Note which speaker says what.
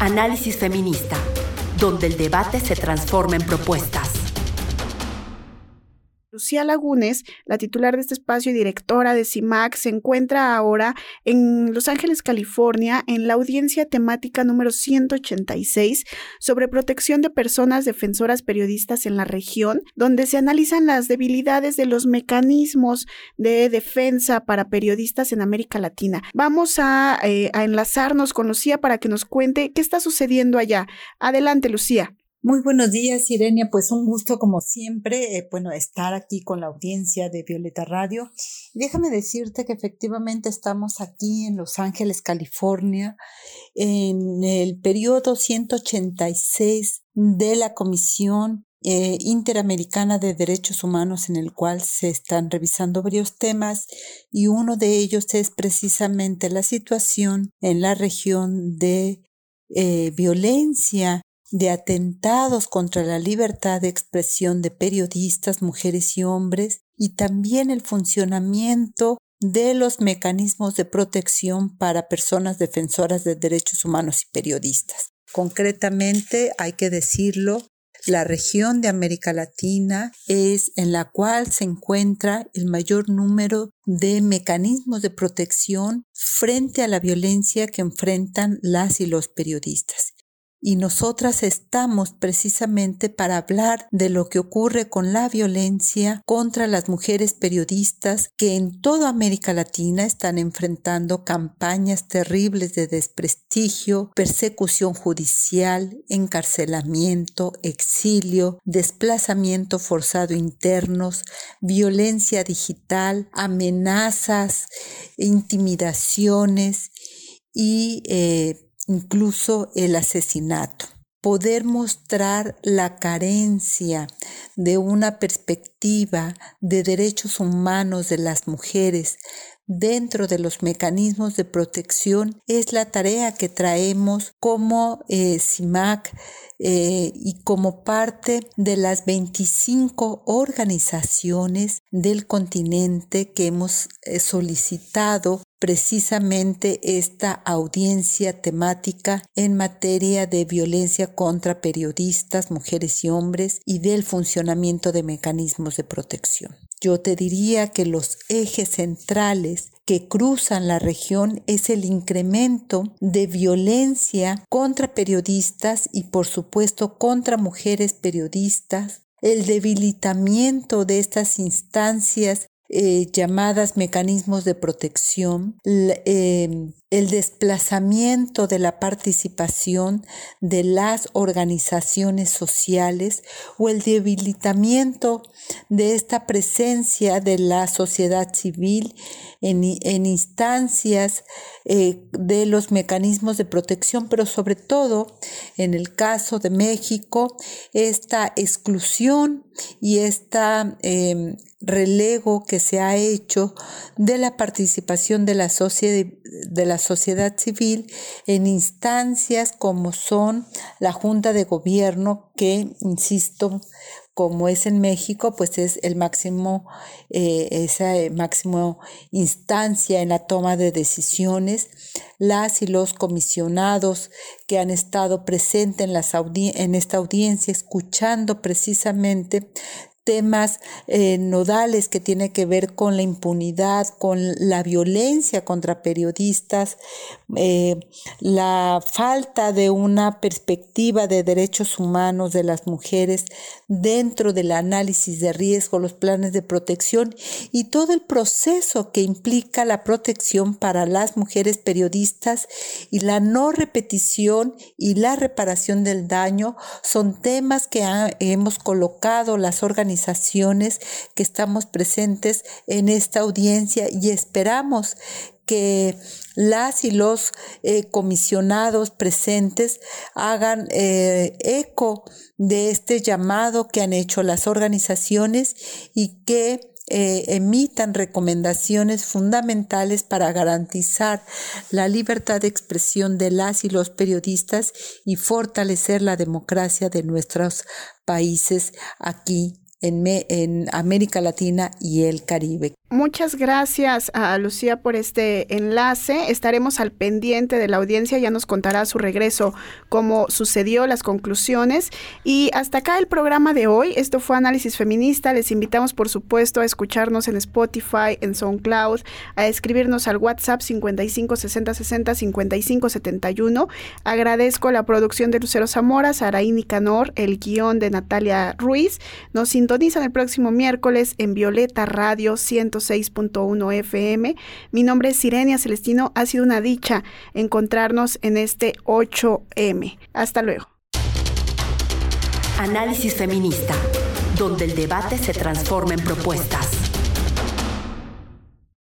Speaker 1: Análisis Feminista, donde el debate se transforma en propuestas.
Speaker 2: Lucía Lagunes, la titular de este espacio y directora de CIMAC, se encuentra ahora en Los Ángeles, California, en la audiencia temática número 186 sobre protección de personas defensoras periodistas en la región, donde se analizan las debilidades de los mecanismos de defensa para periodistas en América Latina. Vamos a, eh, a enlazarnos con Lucía para que nos cuente qué está sucediendo allá. Adelante, Lucía.
Speaker 3: Muy buenos días, Irenia. Pues un gusto, como siempre, eh, bueno, estar aquí con la audiencia de Violeta Radio. déjame decirte que efectivamente estamos aquí en Los Ángeles, California, en el periodo 186 de la Comisión eh, Interamericana de Derechos Humanos en el cual se están revisando varios temas y uno de ellos es precisamente la situación en la región de eh, violencia de atentados contra la libertad de expresión de periodistas, mujeres y hombres, y también el funcionamiento de los mecanismos de protección para personas defensoras de derechos humanos y periodistas. Concretamente, hay que decirlo, la región de América Latina es en la cual se encuentra el mayor número de mecanismos de protección frente a la violencia que enfrentan las y los periodistas y nosotras estamos precisamente para hablar de lo que ocurre con la violencia contra las mujeres periodistas que en toda América Latina están enfrentando campañas terribles de desprestigio, persecución judicial, encarcelamiento, exilio, desplazamiento forzado internos, violencia digital, amenazas, intimidaciones y eh, incluso el asesinato. Poder mostrar la carencia de una perspectiva de derechos humanos de las mujeres dentro de los mecanismos de protección es la tarea que traemos como eh, CIMAC eh, y como parte de las 25 organizaciones del continente que hemos eh, solicitado precisamente esta audiencia temática en materia de violencia contra periodistas, mujeres y hombres y del funcionamiento de mecanismos de protección. Yo te diría que los ejes centrales que cruzan la región es el incremento de violencia contra periodistas y por supuesto contra mujeres periodistas, el debilitamiento de estas instancias eh, llamadas mecanismos de protección, em, el desplazamiento de la participación de las organizaciones sociales o el debilitamiento de esta presencia de la sociedad civil en, instancias eh, de los mecanismos de protección, pero sobre todo en el caso de México, esta exclusión y esta em, relego que se ha hecho de la participación de la, sociedad, de la sociedad civil en instancias como son la Junta de Gobierno, que, insisto, como es en México, pues es el máximo, eh, esa eh, máximo instancia en la toma de decisiones. Las y los comisionados que han estado presentes en, las en esta audiencia, escuchando precisamente temas eh, nodales que tiene que ver con la impunidad, con la violencia contra periodistas, eh, la falta de una perspectiva de derechos humanos de las mujeres dentro del análisis de riesgo, los planes de protección y todo el proceso que implica la protección para las mujeres periodistas y la no repetición y la reparación del daño son temas que hemos colocado las organizaciones organizaciones que estamos presentes en esta audiencia y esperamos que las y los eh, comisionados presentes hagan eh, eco de este llamado que han hecho las organizaciones y que eh, emitan recomendaciones fundamentales para garantizar la libertad de expresión de las y los periodistas y fortalecer la democracia de nuestros países aquí en, América Latina y el Caribe.
Speaker 2: Muchas gracias a Lucía por este enlace. Estaremos al pendiente de la audiencia, ya nos contará su regreso, cómo sucedió, las conclusiones. Y hasta acá el programa de hoy. Esto fue Análisis Feminista. Les invitamos, por supuesto, a escucharnos en Spotify, en SoundCloud, a escribirnos al WhatsApp 55 60 60 55 71. Agradezco la producción de Lucero Zamora, Saraí Nicanor, el guion de Natalia Ruiz. Nos sintonizan el próximo miércoles en Violeta Radio 100 6.1 FM. Mi nombre es Sirenia Celestino. Ha sido una dicha encontrarnos en este 8M. Hasta luego.
Speaker 1: Análisis feminista, donde el debate se transforma en propuestas.